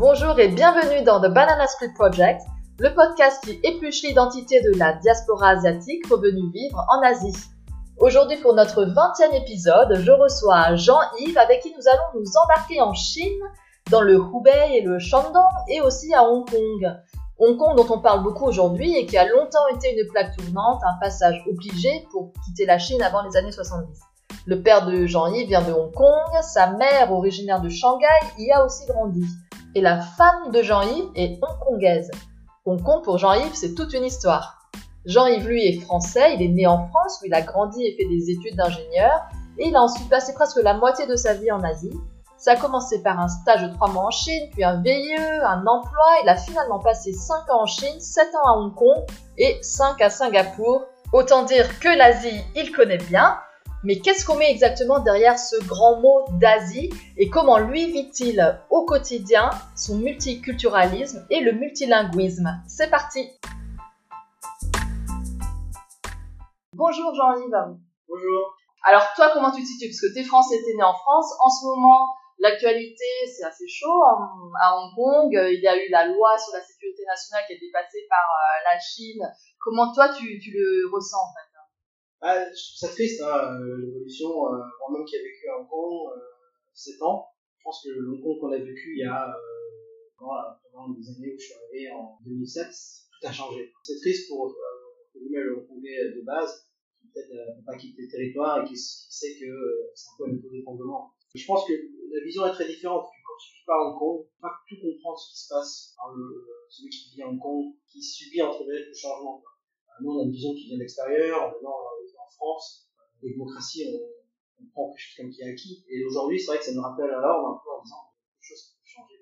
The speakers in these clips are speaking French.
Bonjour et bienvenue dans The Banana Split Project, le podcast qui épluche l'identité de la diaspora asiatique revenue vivre en Asie. Aujourd'hui pour notre 20e épisode, je reçois Jean-Yves avec qui nous allons nous embarquer en Chine, dans le Hubei et le Shandong et aussi à Hong Kong. Hong Kong dont on parle beaucoup aujourd'hui et qui a longtemps été une plaque tournante, un passage obligé pour quitter la Chine avant les années 70. Le père de Jean-Yves vient de Hong Kong, sa mère, originaire de Shanghai, y a aussi grandi. Et la femme de Jean-Yves est hongkongaise. Hong Kong pour Jean-Yves, c'est toute une histoire. Jean-Yves, lui, est français, il est né en France où il a grandi et fait des études d'ingénieur, et il a ensuite passé presque la moitié de sa vie en Asie. Ça a commencé par un stage de 3 mois en Chine, puis un VIE, un emploi. Il a finalement passé 5 ans en Chine, 7 ans à Hong Kong et 5 à Singapour. Autant dire que l'Asie, il connaît bien. Mais qu'est-ce qu'on met exactement derrière ce grand mot d'Asie et comment lui vit-il au quotidien son multiculturalisme et le multilinguisme? C'est parti Bonjour Jean-Yves. Bonjour. Alors toi, comment tu te situes? Parce que tu es français, tu es né en France. En ce moment, l'actualité, c'est assez chaud. À Hong Kong, il y a eu la loi sur la sécurité nationale qui a été passée par euh, la Chine. Comment toi, tu, tu le ressens en fait? Ah, trouve ça triste, hein, euh, l'évolution. Euh, moi-même qui ai vécu à Hong Kong euh, 7 ans, je pense que le Hong Kong qu'on a vécu il y a euh, pendant des années où je suis arrivé en 2007, tout a changé. C'est triste pour euh, le Hongkongais de base, qui peut-être peut pas quitter le territoire et qui, sait que c'est un peu un taux. Je pense que la vision est très différente. Quand tu vis pas à Hong Kong, tu peux pas tout comprendre ce qui se passe par le, celui qui vit à Hong Kong, qui subit entre guillemets le changement. Nous, on a une vision qui vient de l'extérieur. France, la démocratie, on, on prend quelque chose comme qui est acquis. Et aujourd'hui, c'est vrai que ça me rappelle l'ordre un peu en disant quelque chose qui peut changer.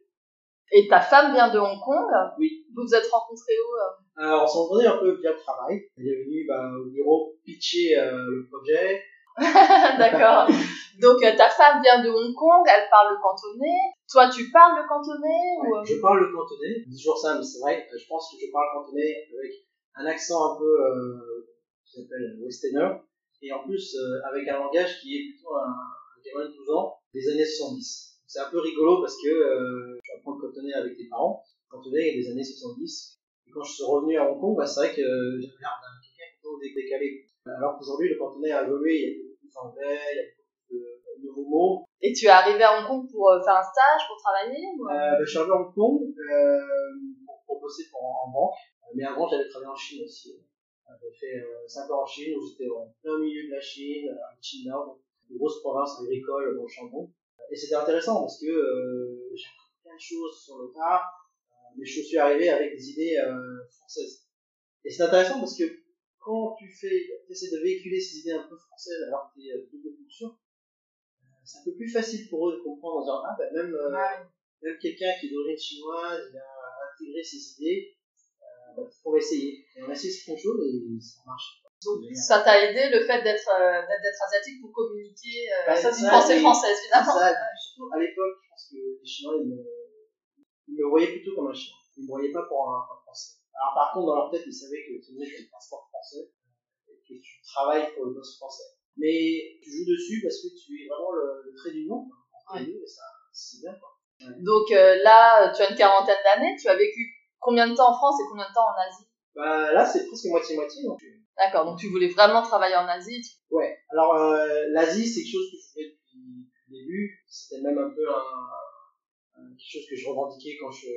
Et ta femme vient de Hong Kong Oui. Vous vous êtes rencontrés où euh? Alors, on s'est rencontrés un peu via le travail. Elle est venue bah, au bureau pitcher euh, le projet. D'accord. Donc, euh, ta femme vient de Hong Kong, elle parle le cantonais. Toi, tu parles le cantonais ouais, ou... Je parle le cantonais. C'est toujours ça, mais c'est vrai. Je pense que je parle cantonais avec un accent un peu qui s'appelle westerner et en plus euh, avec un langage qui est plutôt un, un gamin de 12 ans des années 70. C'est un peu rigolo parce que euh, tu apprends le cantonais avec tes parents, cantonais des années 70. Et quand je suis revenu à Hong Kong, bah, c'est vrai que euh, j'avais l'air d'un quelqu'un plutôt décalé. Alors qu'aujourd'hui, le cantonais a évolué, il y a beaucoup plus d'anglais, il y a beaucoup de nouveaux mots. Et tu es arrivé à Hong Kong pour faire un stage, pour travailler ou... euh, bah, Je suis arrivé à Hong Kong euh, pour, pour bosser pour, en banque, mais avant j'avais travaillé en Chine aussi. J'ai fait euh, 5 ans en Chine où j'étais en plein milieu de la Chine, à Nord, une grosse province agricole dans le Shandong. Et c'était intéressant parce que euh, j'ai appris plein de choses sur le tas, euh, mais je suis arrivé avec des idées euh, françaises. Et c'est intéressant parce que quand tu fais, essaies de véhiculer ces idées un peu françaises alors que tu es double culture, c'est un peu plus facile pour eux de comprendre en disant ah ben même, Ouais. même quelqu'un qui est d'origine chinoise, il a intégré ces idées pour essayer. Et on a essayé certaines choses et ça marche. Donc, ça t'a aidé le fait d'être euh, d'être asiatique pour communiquer euh, Bah, ça, pensée française finalement. Ça, surtout à l'époque, je pense que les Chinois, ils me, ils me voyaient plutôt comme un Chinois. Ils me voyaient pas pour un, un Français. Alors par contre, dans leur tête, ils savaient que tu venais le passeport français et que tu travailles pour le boss français. Mais tu joues dessus parce que tu es vraiment le, le trait d'union quoi, entre les deux et ça, c'est bien quoi. Donc euh, là, tu as une quarantaine d'années, tu as vécu combien de temps en France et combien de temps en Asie Bah là, c'est presque moitié-moitié. Donc, euh, D'accord, donc tu voulais vraiment travailler en Asie. tu- Ouais, alors euh, l'Asie, c'est quelque chose que je fais depuis, le début. C'était même un peu un, un- quelque chose que je revendiquais quand je,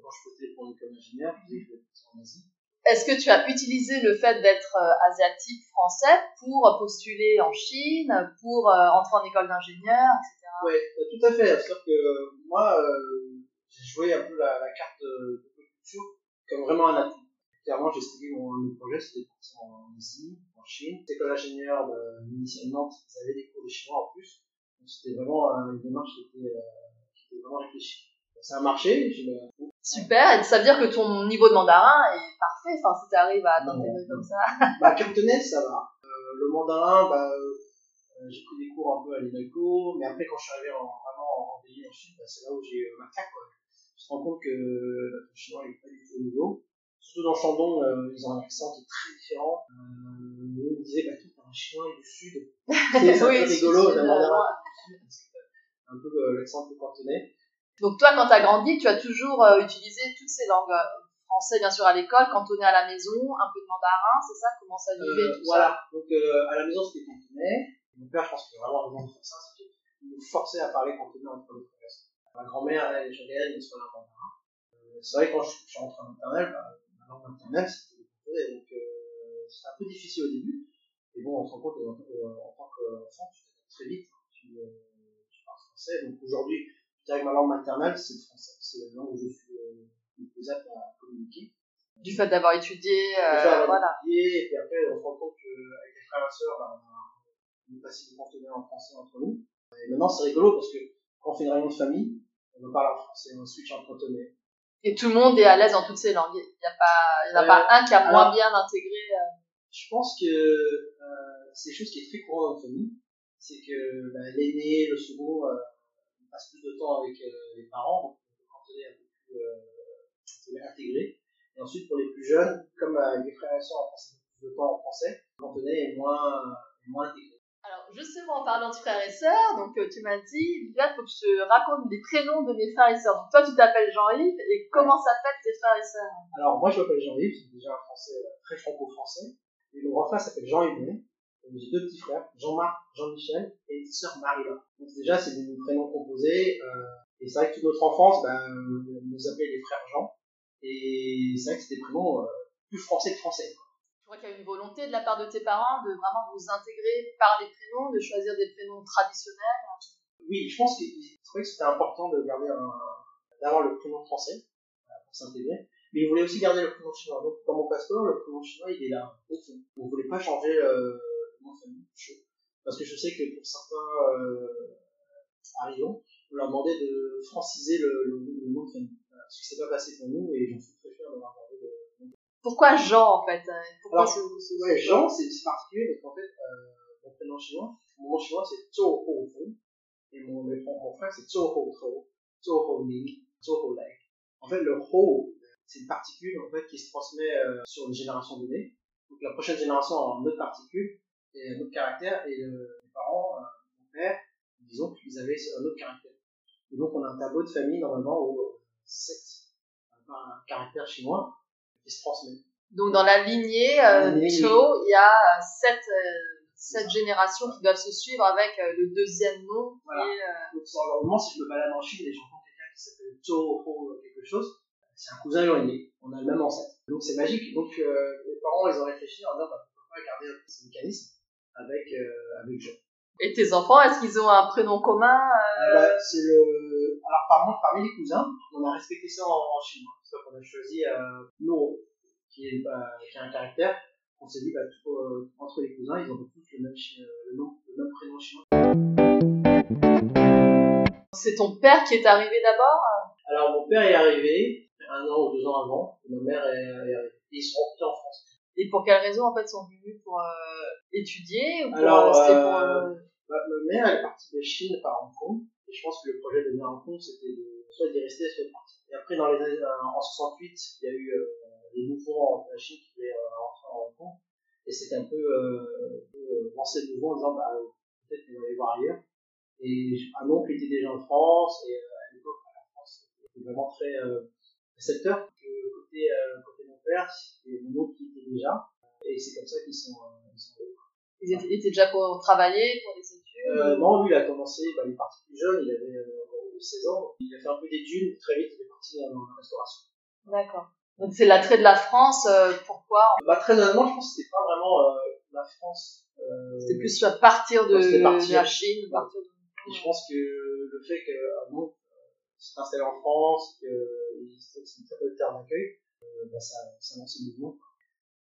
quand je postais pour une école d'ingénieur. Je disais que je voulais en Asie. Est-ce que tu as utilisé le fait d'être euh, asiatique français pour postuler en Chine, pour euh, entrer en école d'ingénieur, etc. Ouais, euh, tout à fait. C'est-à-dire que euh, moi, euh, j'ai joué un peu la, la carte de culture comme vraiment un atout. Clairement, j'ai expliqué mon, projet, c'était de en Asie, en Chine. L'école d'ingénieur, bah, initialement, ils avaient des cours de chinois en plus. Donc c'était vraiment euh, une démarche qui était, euh, qui était vraiment réfléchie. Ça a marché, j'ai bah, Super, ça veut dire que ton niveau de mandarin est parfait, enfin si tu arrives à t'intégrer comme ça. Bah, cantonais, ça va. Euh, le mandarin, bah, euh, j'ai pris des cours un peu à l'INALCO, mais après, quand je suis arrivé en, vraiment en pays en Chine, bah, c'est là où j'ai ma claque, quoi. Je me rends compte que bah, le chinois il est pas du tout au niveau. Surtout dans Shandong, euh, ils ont un accent qui est très différent. Euh, me disaient, bah, toi, t'es un chinois du sud. Tu sais, c'est un Oui, peu rigolo, euh, que t'as un peu euh, l'accent peu cantonais. Donc toi, quand tu as grandi, tu as toujours euh, utilisé toutes ces langues. Euh, français, bien sûr, à l'école, cantonais à la maison, un peu de mandarin, c'est ça? Comment ça vivait tout Voilà, donc à la maison, c'était cantonais. Mon père, je pense qu'il a vraiment raison de faire ça, c'est qu'il nous forçait à parler cantonais entre les frères. Ma grand-mère, elle, je regardais, elle soit un mandarin. c'est vrai, quand je, suis rentré en maternelle, bah, ma langue maternelle, c'était le. Donc c'était un peu difficile au début. Et bon, on se rend compte qu'en en tant qu'enfant, tu très vite, tu, tu parles français. Donc aujourd'hui, avec ma langue maternelle, c'est le français. C'est la langue où je suis euh, le plus apte à communiquer. Du fait d'avoir étudié, euh, voilà. Étudié, et puis après, on se rend compte qu'avec les frères et sœurs, bah, on est passé du cantonais en français entre nous. Et maintenant, c'est rigolo parce que quand on fait une réunion de famille, on parle en français, on switch en cantonais. Et tout le monde est à l'aise dans toutes ces langues. Il n'y a pas, il y en a pas un qui a moins bien intégré. Euh... Je pense que euh, c'est chose qui est très courant dans notre famille. C'est que bah, l'aîné, le second, euh, passe plus de temps avec euh, les parents, donc le cantonais est un peu plus euh, intégré. Et ensuite, pour les plus jeunes, comme les frères et sœurs, on passe plus de temps en français, le cantonais est moins, est moins intégré. Alors, justement, en parlant de frères et sœurs, donc euh, tu m'as dit, il faut que je te raconte les prénoms de mes frères et sœurs. Donc, toi, tu t'appelles Jean-Yves, et comment s'appellent tes frères et sœurs? Alors, moi, je m'appelle Jean-Yves, c'est déjà un français très franco-français. Et mon grand frère s'appelle Jean-Yves j'ai deux petits frères, Jean-Marc, Jean-Michel et une sœur Marie-Laure. Donc déjà, c'est des prénoms composés. Euh, et c'est vrai que toute notre enfance, ben, on nous appelait les frères Jean. Et c'est vrai que c'était des prénoms euh, plus français que français. Je crois qu'il y a une volonté de la part de tes parents de vraiment vous intégrer par les prénoms, de choisir des prénoms traditionnels? Oui, je pense c'est vrai que c'était important de d'avoir le prénom français euh, pour s'intégrer. Mais ils voulaient aussi garder le prénom chinois. Donc, dans mon passeport, le prénom chinois, il est là, au fond. On ne voulait pas changer euh, parce que je sais que pour certains euh, arrivants, on leur demandait de franciser le, le, nom de famille. ce qui s'est pas passé pour nous et j'en suis très fier d'avoir gardé le Pourquoi Jean en fait hein Pourquoi ce, ce ouais, Jean, c'est particulier parce qu'en fait, euh, mon prénom chinois, mon nom chinois c'est Zhou Ho Fu et mon, mon frère c'est Zhou Ho Tou, Zhou Ho Ning, Zhou Ho Lai. En fait, le Ho, c'est une particule en fait qui se transmet euh, sur une génération donnée. Donc la prochaine génération a une autre particule et un autre caractère, et euh, mes parents, euh, mon père, disons qu'ils avaient un autre caractère. Et donc on a un tableau de famille normalement où 7 euh, un caractère chinois qui se transmet. Donc dans la lignée euh, Cho, il y a sept, sept générations qui doivent se suivre avec le deuxième nom. Voilà. Et, Donc normalement, si je me balade en Chine et j'entends quelqu'un qui s'appelle Cho ou quelque chose, c'est un cousin éloigné. On a le même ancêtre. Donc c'est magique. Donc les parents, ils ont réfléchi en disant, bah, pourquoi pas garder ce mécanisme avec, euh, avec Jean. Et tes enfants, est-ce qu'ils ont un prénom commun euh... bah, C'est le. Alors parmi, parmi les cousins, on a respecté ça en, en chinois. C'est qu'on a choisi euh, Noro, qui, est, bah, qui a un caractère. On s'est dit bah, tout, euh, entre les cousins, ils ont tous le même, le, nom, le même prénom chinois. C'est ton père qui est arrivé d'abord? Alors mon père est arrivé un an ou deux ans avant, et ma mère est, est arrivée. Et ils sont rentrés en France. Et pour quelles raisons en fait sont venus pour euh, étudier ou pour, Alors, euh, pour, euh, bah, ma mère elle est partie de Chine par Hong Kong et je pense que le projet de venir à Hong Kong c'était de soit d'y rester soit de partir. Et après dans les années en 68 il y a eu les mouvements la Chine qui voulaient rentrer à Hong Kong et c'était un peu euh, lancer le mouvement en disant bah, peut-être qu'on va aller voir ailleurs. Et un oncle était déjà en France et à l'époque la France était vraiment très récepteur. Côté, côté mon père, et mon oncle qui était déjà et c'est comme ça qu'ils sont, euh, ils sont Ils étaient, étaient déjà pour travailler, pour les études euh, Non, lui, il a commencé, bah, il est parti plus jeune, il avait euh, 16 ans. Il a fait un peu d'études, très vite, il est parti dans la restauration. D'accord. Donc c'est l'attrait de la France, euh, pourquoi bah, Très honnêtement, je pense que c'était pas vraiment euh, la France. Euh, c'était plus partir de, partir. de la Chine, partir de... Et je pense que le fait qu'un monde s'est installé en France, que c'est une très bonne terre d'accueil, bah, ça, ça lance le mouvement.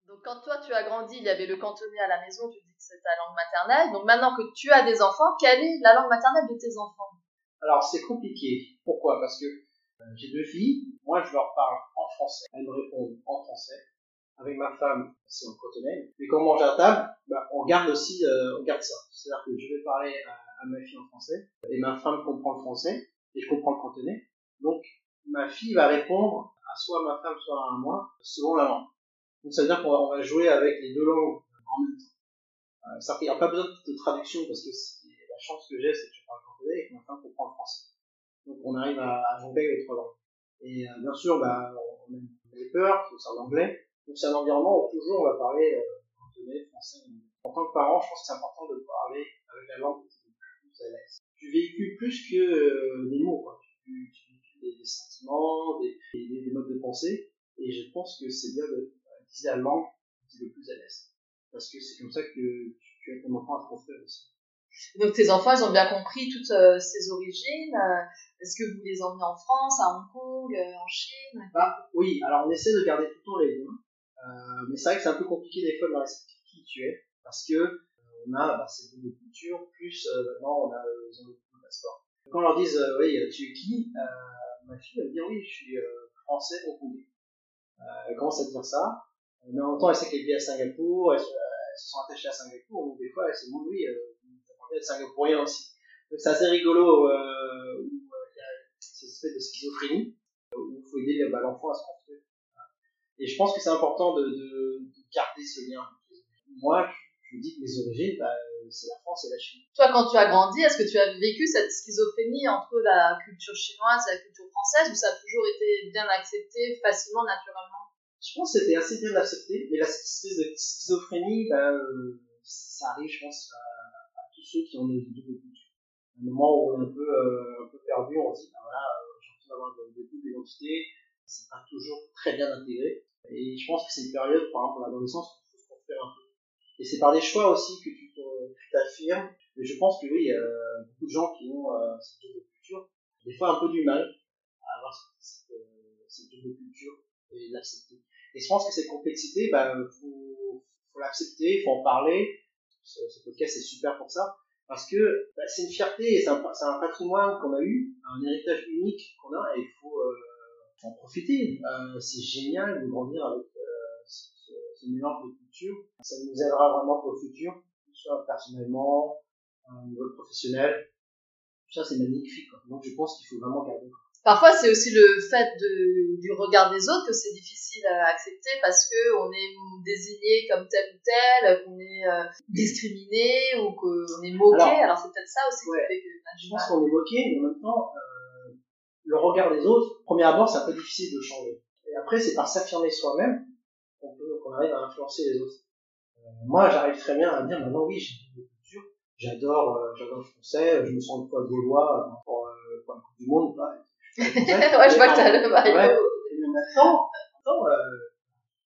Donc quand toi tu as grandi, il y avait le cantonais à la maison, tu dis que c'est ta langue maternelle. Donc maintenant que tu as des enfants, quelle est la langue maternelle de tes enfants? Alors c'est compliqué. Pourquoi? Parce que euh, j'ai deux filles, moi je leur parle en français, elles me répondent en français. Avec ma femme, c'est en cantonais. Mais quand on mange à table, bah, on garde aussi, euh, on garde ça. C'est-à-dire que je vais parler à, à, ma fille en français, et ma femme comprend le français, et je comprends le cantonais. Donc ma fille va répondre à soit ma femme, soit à moi, selon la langue. Donc ça veut dire qu'on va jouer avec les deux langues en même temps. Euh, ça n'y a pas besoin de traduction parce que la chance que j'ai, c'est que je parle français et que ma femme comprend le français. Donc on arrive à, à jongler les trois langues. Et euh, bien sûr, bah, on a des peurs, il faut savoir l'anglais. Donc c'est un environnement où toujours on va parler euh, anglais, français. En tant que parent, je pense que c'est important de parler avec la langue que es plus à l'aise. Tu véhicules plus que euh, des mots, quoi. Tu, tu véhicules des, des sentiments, des, des, des, modes de pensée. Et je pense que c'est bien d'utiliser la langue qui est le plus à l'aise. Parce que c'est comme ça que tu, tu aides ton enfant à construire aussi. Donc tes enfants, ils ont bien compris toutes euh, ces origines. Euh, Est-ce que vous les emmenez en France, à Hong Kong, euh, en Chine? Bah, Oui, alors on essaie de garder tout le temps les liens. Euh, mais c'est vrai que c'est un peu compliqué des fois de leur expliquer qui tu es. Parce que euh, on a bah, deux cultures, plus maintenant on a ils ont le passeport. Quand on leur dit oui, tu es qui Ma fille elle me dit oui, je suis français hongkongais. elle commence à dire ça. Mais en même temps, elle sait qu'elle vit à Singapour, elles se sont attachées à Singapour, donc des fois elle se dit oui, être singapourien aussi. Donc c'est assez rigolo euh, où il y a cette espèce de schizophrénie où il faut aider bah, l'enfant à se construire. Et je pense que c'est important de, de, garder ce lien. Moi, je dis que mes origines, bah, c'est la France et la Chine. Toi, quand tu as grandi, est-ce que tu as vécu cette schizophrénie entre la culture chinoise et la culture française, ou ça a toujours été bien accepté, facilement, naturellement? Je pense que c'était assez bien accepté, mais la espèce de schizophrénie, bah, euh, ça arrive, je pense, à tous ceux qui ont une double culture. À un moment où on est un peu, euh, un peu perdu, on se dit, ben voilà, euh, j'ai l'impression d'avoir de double identité, c'est pas toujours très bien intégré. Et je pense que c'est une période, par exemple, l'adolescence, où il faut se construire un peu. Et c'est par des choix aussi que tu t'affirmes. Mais je pense que oui, il y a beaucoup de gens qui ont euh, cette double culture, des fois un peu du mal à avoir cette, euh, cette double culture et l'accepter. Et je pense que cette complexité, bah, faut, faut l'accepter, faut en parler, ce, podcast est super pour ça parce que bah, c'est une fierté et c'est un, patrimoine qu'on a eu, un héritage unique qu'on a et il faut euh, en profiter. Euh, c'est génial de grandir avec euh, ce, mélange de cultures. Ça nous aidera vraiment pour le futur, que ce soit personnellement, au niveau professionnel. Tout ça, c'est magnifique. Quoi. Donc je pense qu'il faut vraiment garder. Quoi. Parfois, c'est aussi le fait de, du regard des autres que c'est difficile à accepter parce que on est désigné comme tel ou tel, qu'on est euh, discriminé ou qu'on est moqué. Alors, Alors c'est peut-être ça aussi ouais, qui fait que je pense qu'on est moqué, mais en même temps, euh, le regard des autres, premier abord, c'est un peu difficile de changer. Et après, c'est par s'affirmer soi-même qu'on arrive à influencer les autres. Euh, moi, j'arrive très bien à dire maintenant, oui, j'ai une culture, j'adore, euh, j'adore le français, je me sens une fois gaulois pour, euh, pour la Coupe du Monde, bah, ouais, je vois que t'as le maillot. Ouais, mais maintenant, maintenant euh,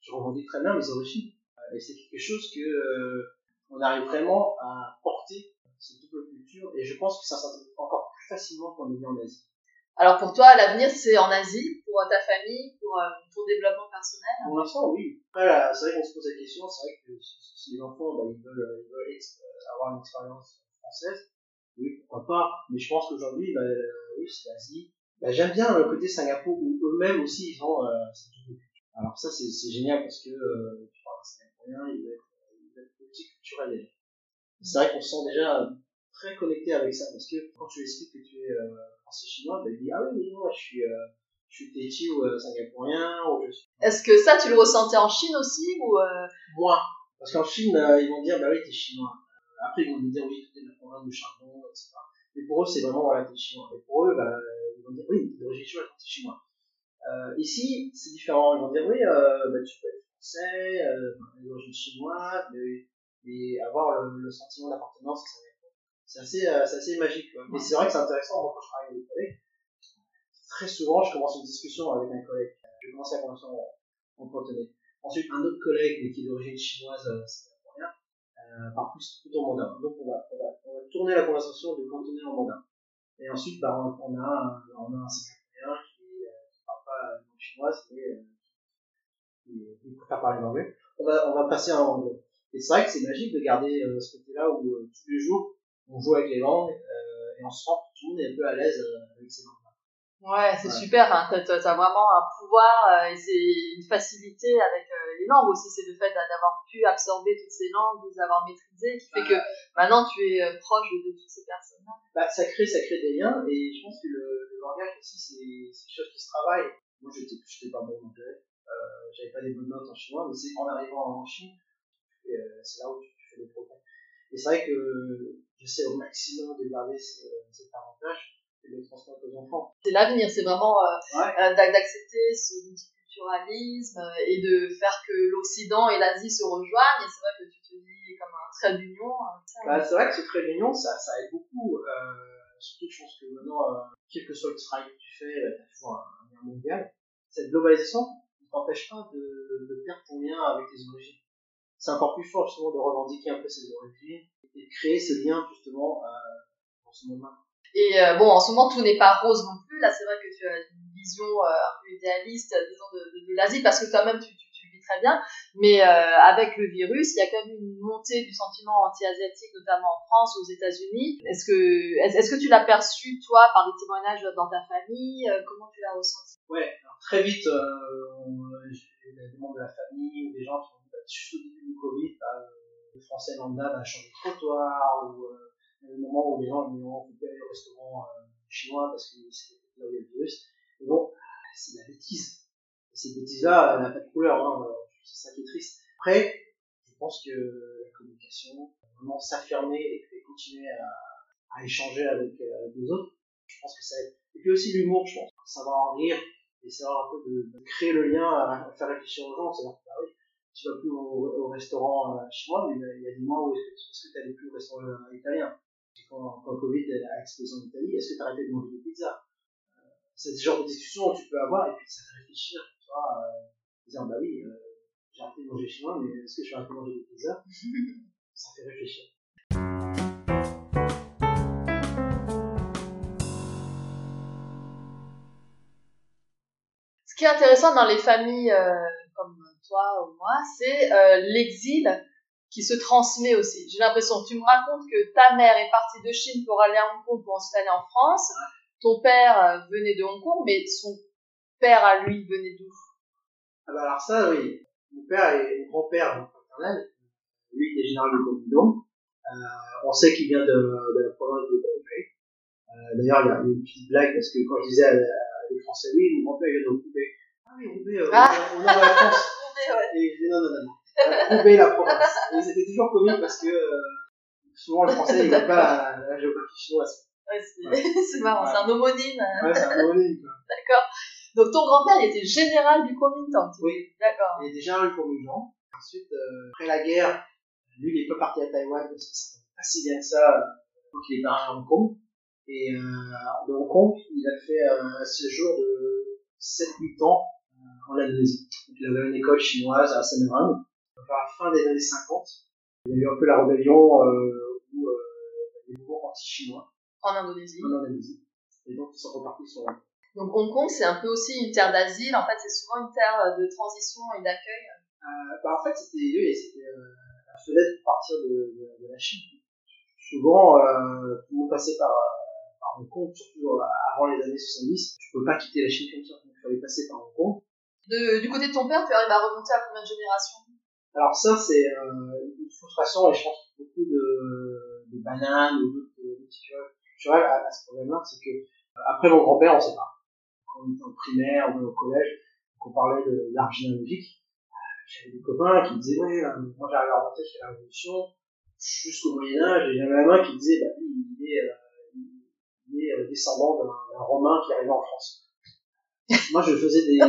je revendique très bien mes origines. Et c'est quelque chose que euh, on arrive vraiment à porter cette double culture. Et je pense que ça s'intègre encore plus facilement quand on est en Asie. Alors pour toi, l'avenir, c'est en Asie, pour ta famille, pour euh, ton développement personnel? Pour l'instant, oui. Après, c'est vrai qu'on se pose la question, c'est vrai que si les enfants, bah, ils veulent, ils veulent avoir une expérience française, oui, pourquoi pas. Mais je pense qu'aujourd'hui, bah, oui, c'est l'Asie. Bah, j'aime bien le côté Singapour où eux-mêmes aussi ils ont euh, cette. Alors ça c'est génial parce que euh, tu parles singapourien, il va être, il va être multiculturel. C'est vrai qu'on se sent déjà très connecté avec ça parce que quand tu expliques que tu es euh, français chinois, bah, il dit ah oui mais moi je suis euh, je suis téti ou euh, singapourien ou je suis. Est-ce que ça tu le ressentais en Chine aussi ou euh... Moins parce qu'en Chine ils vont dire bah oui t'es chinois. Après ils vont nous dire oui tu es de la province du charbon etc. Mais pour eux c'est vraiment voilà t'es chinois. Et pour eux bah ils vont dire oui, d'origine chinoise, c'est chinois. Euh, ici, c'est différent. Ils vont dire oui, euh, bah, tu peux être français, euh, d'origine chinoise, mais, mais avoir le, le sentiment d'appartenance, c'est assez, euh, c'est assez magique. Quoi. Mais c'est vrai que c'est intéressant. Moi, quand je travaille avec des collègues, très souvent, je commence une discussion avec un collègue. Je vais commencer la conversation en, en cantonais. Ensuite, un autre collègue qui est d'origine chinoise, euh, singapourien, euh, par plus plutôt mandarin. Donc, on va, on va, on va tourner la conversation de cantonais en mandarin. Et ensuite, bah, on, on, a, on a un singapourien qui ne parle pas la langue chinoise, mais euh, qui, qui préfère parler l'anglais. On va, on va passer en anglais. Et c'est vrai que c'est magique de garder euh, ce côté-là où euh, tous les jours, on joue avec les langues euh, et on se sent que tout le monde est un peu à l'aise euh, avec ces langues. Ouais, c'est ouais. super. Hein. Tu as, vraiment un pouvoir euh, et c'est une facilité avec euh, les langues aussi. C'est le fait d'avoir pu absorber toutes ces langues, de les avoir maîtrisées, qui fait que maintenant tu es euh, proche de, toutes ces personnes-là. Bah, ça crée, ça crée des liens et je pense que le, le langage aussi, c'est quelque chose qui se travaille. Moi, je n'étais pas bon en anglais. J'avais pas des bonnes notes en chinois, mais c'est en arrivant en Chine, c'est là où tu, tu, fais des progrès. Et c'est vrai que j'essaie au maximum de garder ce, cet avantage et les transmettre aux enfants. C'est l'avenir, c'est vraiment euh, d'accepter ce multiculturalisme et de faire que l'Occident et l'Asie se rejoignent. Et c'est vrai que tu te dis comme un trait d'union. Bah, c'est vrai que ce trait d'union, ça, ça aide beaucoup. surtout, je pense que maintenant, quel que soit le travail que tu fais, tu as toujours un, lien mondial. Cette globalisation ne t'empêche pas de, de perdre ton lien avec tes origines c'est encore plus fort justement de revendiquer un peu ses origines et de créer ce lien justement euh, dans ce moment. Et euh, bon, en ce moment, tout n'est pas rose non plus. Là, c'est vrai que tu as une vision euh, un peu idéaliste, disons, de, de, l'Asie, parce que toi-même, tu, tu, tu, le vis très bien. Mais avec le virus, il y a quand même une montée du sentiment anti-asiatique, notamment en France, aux États-Unis. Est-ce que, est-ce que tu l'as perçu, toi, par des témoignages dans ta famille Comment tu l'as ressenti? Ouais, alors très vite, j'ai des membres de la famille ou des gens qui au début du Covid, bah, le français lambda va changer de trottoir, ou euh, le moment où les gens vont couper au restaurant euh, chinois parce que c'est là où il y a le virus. Et bon, c'est de la bêtise. Et cette bêtise-là, elle n'a pas de couleur, hein, c'est ça qui est triste. Après, je pense que la communication, vraiment s'affirmer et, continuer à, à échanger avec, euh, les autres, je pense que ça aide. Et puis aussi l'humour, je pense. Savoir en rire et savoir un peu de, créer le lien, à, faire réfléchir aux gens. C'est-à-dire que, bah oui, tu vas plus au, restaurant euh, chinois, mais il y a des mois où est-ce que tu n'allais plus au restaurant euh, italien? Quand, quand le Covid a explosé en Italie, est-ce que tu as arrêté de manger des pizzas? Euh, C'est ce genre de discussion que tu peux avoir et puis ça fait réfléchir, tu vois, euh, dire bah oui, euh, j'ai arrêté de manger chinois, mais est-ce que je vais arrêter de manger des pizzas? Ça fait réfléchir. Ce qui est intéressant dans les familles euh, comme toi ou moi, c'est euh, l'exil qui se transmet aussi. J'ai l'impression, tu me racontes que ta mère est partie de Chine pour aller à Hong Kong pour s'installer en France, ton père euh, venait de Hong Kong, mais son père à lui venait d'où? Ah bah Alors ça, oui. Mon père et mon grand-père paternel, lui il est général de Guangdong. Euh, on sait qu'il vient de, de, la province de Hubei. Euh, D'ailleurs, il y a une petite blague parce que quand je disais à, les Français, oui, mon grand-père vient de Hubei. Ah oui, Hubei, euh, ah. on, on a la France. Et je dis non, non, non. Roubaix, la province. Et c'était toujours comique parce que euh, souvent le français, il n'a pas la, géographie chinoise. Ouais, c'est marrant, c'est un homonyme. Ouais, c'est un homonyme. D'accord. Donc ton grand-père, il était général du Kuomintang. Oui. D'accord. Il était général du Kuomintang. Ensuite, euh, après la guerre, lui, il est pas parti à Taïwan parce que ça pas si bien que ça. Donc il est parti à Hong Kong. Et euh, de Hong Kong, il a fait un séjour de 7-8 ans en Indonésie. Il avait une école chinoise à Semarang. Vers la fin des années 50, il y a eu un peu la rébellion euh, où euh, y des mouvements anti-chinois. En Indonésie. En Indonésie. Et donc, ils sont repartis sur la donc Hong Kong, c'est un peu aussi une terre d'asile. En fait, c'est souvent une terre de transition et d'accueil. Euh, bah, en fait, c'était oui, c'était euh, la fenêtre pour partir de, de, de la Chine. Souvent, euh, tout le monde passait par, par Hong Kong, surtout euh, avant les années 70. Tu peux pas quitter la Chine comme ça. Donc, il fallait passer par Hong Kong. Du côté de ton père, tu arrives à remonter à combien de générations? Alors ça, c'est euh, une frustration et je pense que beaucoup de, de bananes ou d'autres culturels à, à ce problème-là, c'est que euh, après mon grand-père, on sait pas. Quand on était en primaire ou au collège, on parlait de l'art généalogique, j'avais des copains qui disaient ouais, euh, moi j'arrive à remonter jusqu'à la Révolution, jusqu'au Moyen Âge, et j'avais main qui disait bah il est, euh, il est descendant d'un Romain qui arrivait en France. moi je faisais des,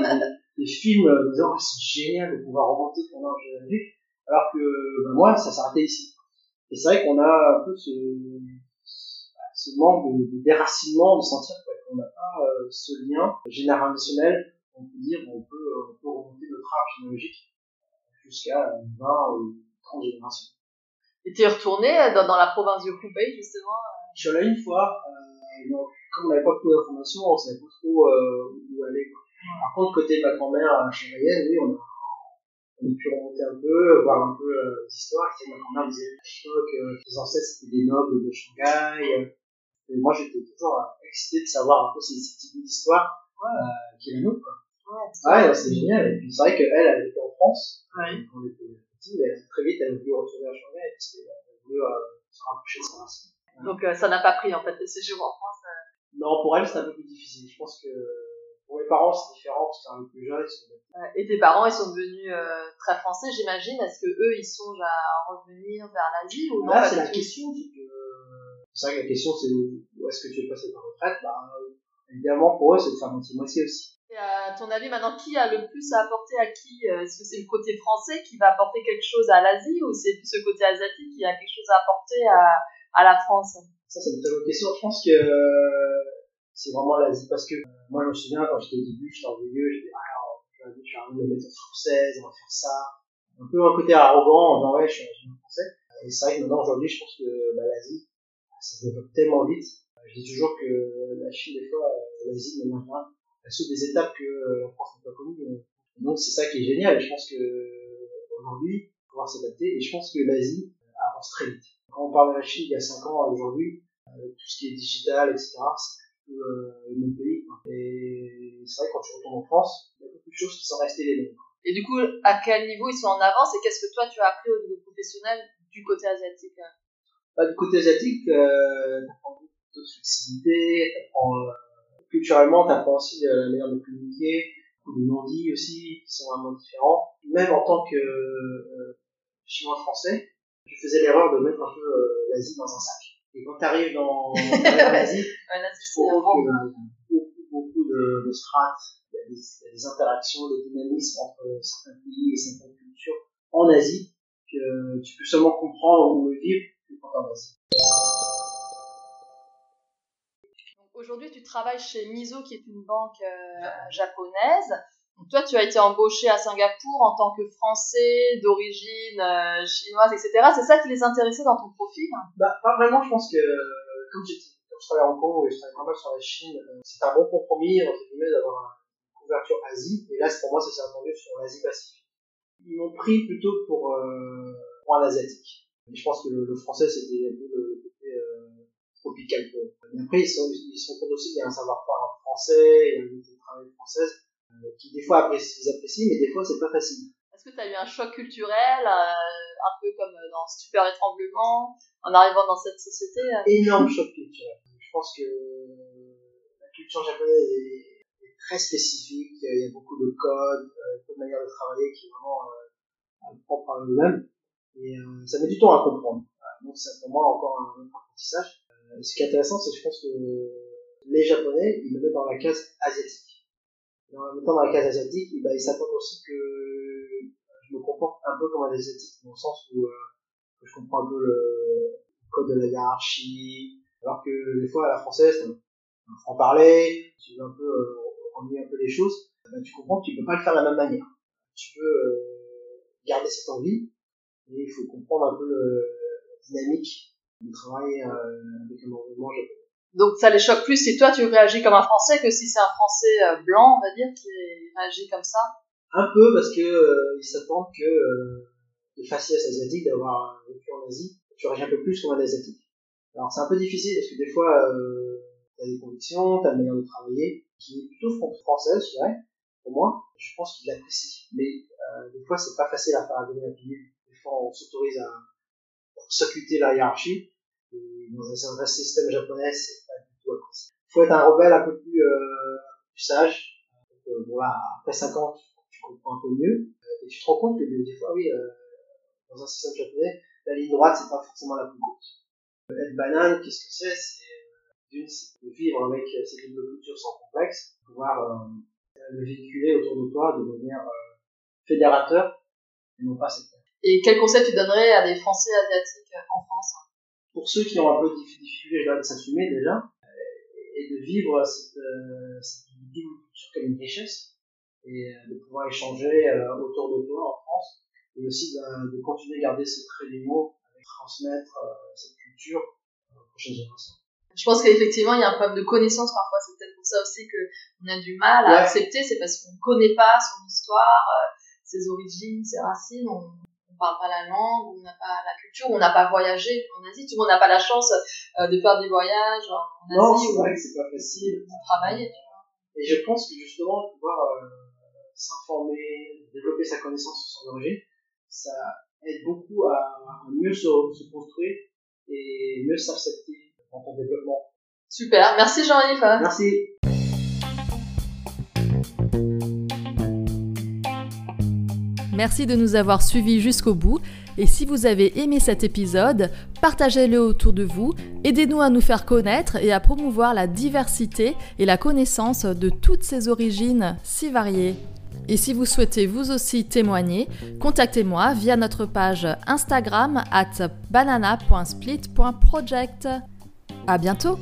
des films en disant oh, c'est génial de pouvoir remonter ton âge généalogique, alors que ben, moi ça s'arrêtait ici. Et c'est vrai qu'on a un peu ce, ce manque de, de déracinement, de sentir qu'on n'a pas euh, ce lien générationnel, on peut dire on peut, on peut remonter notre art généalogique jusqu'à 20 ou 30 générations. Et tu es retourné dans, dans la province de Hubei justement Je suis allé une fois, euh, donc, comme on n'avait pas trop d'informations, on savait pas trop euh, où aller. Quoi. Par contre, côté de ma grand-mère Chavaillenne, oui, on a, on a pu remonter un peu, voir un peu euh, l'histoire. Ma grand-mère disait à l'époque que les ancêtres c'était des nobles de Shanghai. Et moi, j'étais toujours euh, excité de savoir un peu ces, ces petits bouts d'histoire euh, qui est la nôtre. Quoi. Ouais, ouais c'est génial. Et puis c'est vrai qu'elle, elle était en France ouais. quand on était petit, mais très vite, elle a voulu retourner à Shanghai parce qu'elle a voulu euh, se rapprocher de sa race. Donc euh, ça n'a pas pris en fait le séjour en France. Non, pour elle, c'est un peu plus difficile. Je pense que pour mes parents, c'est différent parce que c'est un peu plus jeune. Et tes parents, ils sont devenus euh, très français, j'imagine. Est-ce que eux, ils songent à revenir vers l'Asie ou non Là, c'est la question, c'est que C'est vrai que la question, c'est où est-ce que tu veux passer ta retraite? Bah, Évidemment, pour eux, c'est de faire moitié-moitié aussi. Et à ton avis, maintenant, qui a le plus à apporter à qui? Est-ce que c'est le côté français qui va apporter quelque chose à l'Asie ou c'est plus le côté asiatique qui a quelque chose à apporter à, à la France? Ça, c'est une très bonne question. Je pense que c'est vraiment l'Asie parce que moi, je me souviens quand j'étais au début, j'étais orgueilleux, dit, ah, je suis arrivé de méthode française, on va faire ça. Un peu un côté arrogant en disant, ouais, je suis un français. Et c'est vrai que maintenant, aujourd'hui, je pense que bah, l'Asie, ça se développe tellement vite. Je dis toujours que la Chine, des fois, l'Asie, de manière générale, elle saute des étapes que la France n'a pas connues. Donc, c'est ça qui est génial. Je pense que aujourd'hui, pouvoir s'adapter. Et je pense que l'Asie avance très vite. Quand on parle de la Chine il y a 5 ans aujourd'hui, tout ce qui est digital, etc., euh, le même pays. Et c'est vrai quand tu retournes en France, il y a beaucoup de choses qui sont restées les mêmes. Et du coup, à quel niveau ils sont en avance et qu'est-ce que toi tu as appris au niveau professionnel du côté asiatique bah, Du côté asiatique, euh, tu apprends beaucoup de flexibilité, t'apprends, euh, culturellement, tu apprends aussi la manière de communiquer, beaucoup de non-dits aussi, qui sont vraiment différents. Même en tant que euh, chinois-français, je faisais l'erreur de mettre un peu euh, l'Asie dans un sac. Et quand tu arrives dans, dans l'Asie, il faut beaucoup, beaucoup de, de strates, il y, a des, il y, a des, interactions, des dynamismes entre certains pays et certaines cultures en Asie que tu peux seulement comprendre ou le vivre que quand en Asie. Aujourd'hui, tu travailles chez Miso, qui est une banque euh, japonaise. Donc toi, tu as été embauché à Singapour en tant que Français d'origine euh, chinoise, etc. C'est ça qui les intéressait dans ton profil? Bah, pas vraiment. Je pense que comme, comme je travaille en Hong Kong et je travaille pas mal sur la Chine, euh, c'est un bon compromis entre guillemets d'avoir une couverture Asie. Et là, pour moi, ça s'est attendu sur l'Asie Pacifique. Ils m'ont pris plutôt pour, euh, pour un asiatique. Et je pense que le, français, c'était un peu le côté euh, tropical. Mais après, ils sont, ils sont aussi qu'il y a un savoir-faire français, il y a une travail française qui des fois apprécient, ils apprécient, mais des fois c'est pas facile. Est-ce que tu as eu un choc culturel, euh, un peu comme dans Super Étranglement, en arrivant dans cette société euh? Énorme choc culturel. Je pense que la culture japonaise est, est très spécifique, il y a beaucoup de codes, euh, beaucoup de manières de travailler qui est vraiment euh, propre à eux-mêmes, et euh, ça met du temps à comprendre. Donc c'est pour moi encore un, apprentissage. ce qui est intéressant, c'est que je pense que les Japonais, ils me mettent dans la case asiatique en même temps dans la case asiatique, ben, ils s'attendent aussi que je me comporte un peu comme un asiatique, dans le sens où euh, je comprends un peu le code de la hiérarchie, alors que des fois à la française, un franc-parler, tu veux un peu euh, ennuyer un peu les choses, ben, tu comprends que tu peux pas le faire de la même manière. Tu peux euh, garder cette envie, et il faut comprendre un peu le, la dynamique du travail euh, avec un environnement japonais. Donc ça les choque plus si toi tu réagis comme un Français que si c'est un Français euh, blanc, on va dire, qui réagit comme ça. Un peu parce que euh, ils s'attendent que euh, les faciès asiatiques d'avoir vécu en Asie, tu réagis un peu plus comme un asiatique. Alors c'est un peu difficile parce que des fois euh, t'as des convictions, t'as une manière de travailler qui est plutôt française, je dirais. Pour moi, je pense qu'ils l'apprécient. Mais euh, des fois c'est pas facile à faire à donner un Des fois on s'autorise à s'occulter la hiérarchie et dans un vrai système japonais, c'est apprécié. Il faut être un rebelle un peu plus, euh, plus sage. Donc, euh, bon là, après 5 ans, tu, comprends un peu mieux. Euh, et tu te rends compte que des fois, oui, euh, dans un système japonais, la ligne droite, c'est pas forcément la plus courte. Être banane, qu'est-ce que c'est? C'est d'une, c'est de vivre avec cette double culture sans complexe, pouvoir euh, le véhiculer autour de toi de manière euh, fédérateur et non pas sectaire. Et quel conseil tu donnerais à des Français asiatiques en France? Pour ceux qui ont un peu de difficulté de s'assumer déjà, et de vivre cette, euh, cette culture comme une richesse, et de pouvoir échanger euh, autour de toi en France, et aussi de, de continuer à garder ce trait d'humour, et transmettre euh, cette culture aux prochaines générations. Je pense qu'effectivement, il y a un problème de connaissance parfois. C'est peut-être pour ça aussi qu'on a du mal à ouais. accepter. C'est parce qu'on ne connaît pas son histoire, ses origines, ses racines. On parle pas la langue, on n'a pas la culture, on n'a pas voyagé en Asie, tout le monde n'a pas la chance euh, de faire des voyages en Asie non, c'est vrai que c'est pas facile de travailler. Tu vois. Et je pense que justement pouvoir euh, s'informer, développer sa connaissance sur son origine, ça aide beaucoup à, à mieux se, se, construire et mieux s'accepter dans ton développement. Super, merci Jean-Yves. Merci. Merci de nous avoir suivis jusqu'au bout. Et si vous avez aimé cet épisode, partagez-le autour de vous, aidez-nous à nous faire connaître et à promouvoir la diversité et la connaissance de toutes ces origines si variées. Et si vous souhaitez vous aussi témoigner, contactez-moi via notre page Instagram at banana.split.project. À bientôt!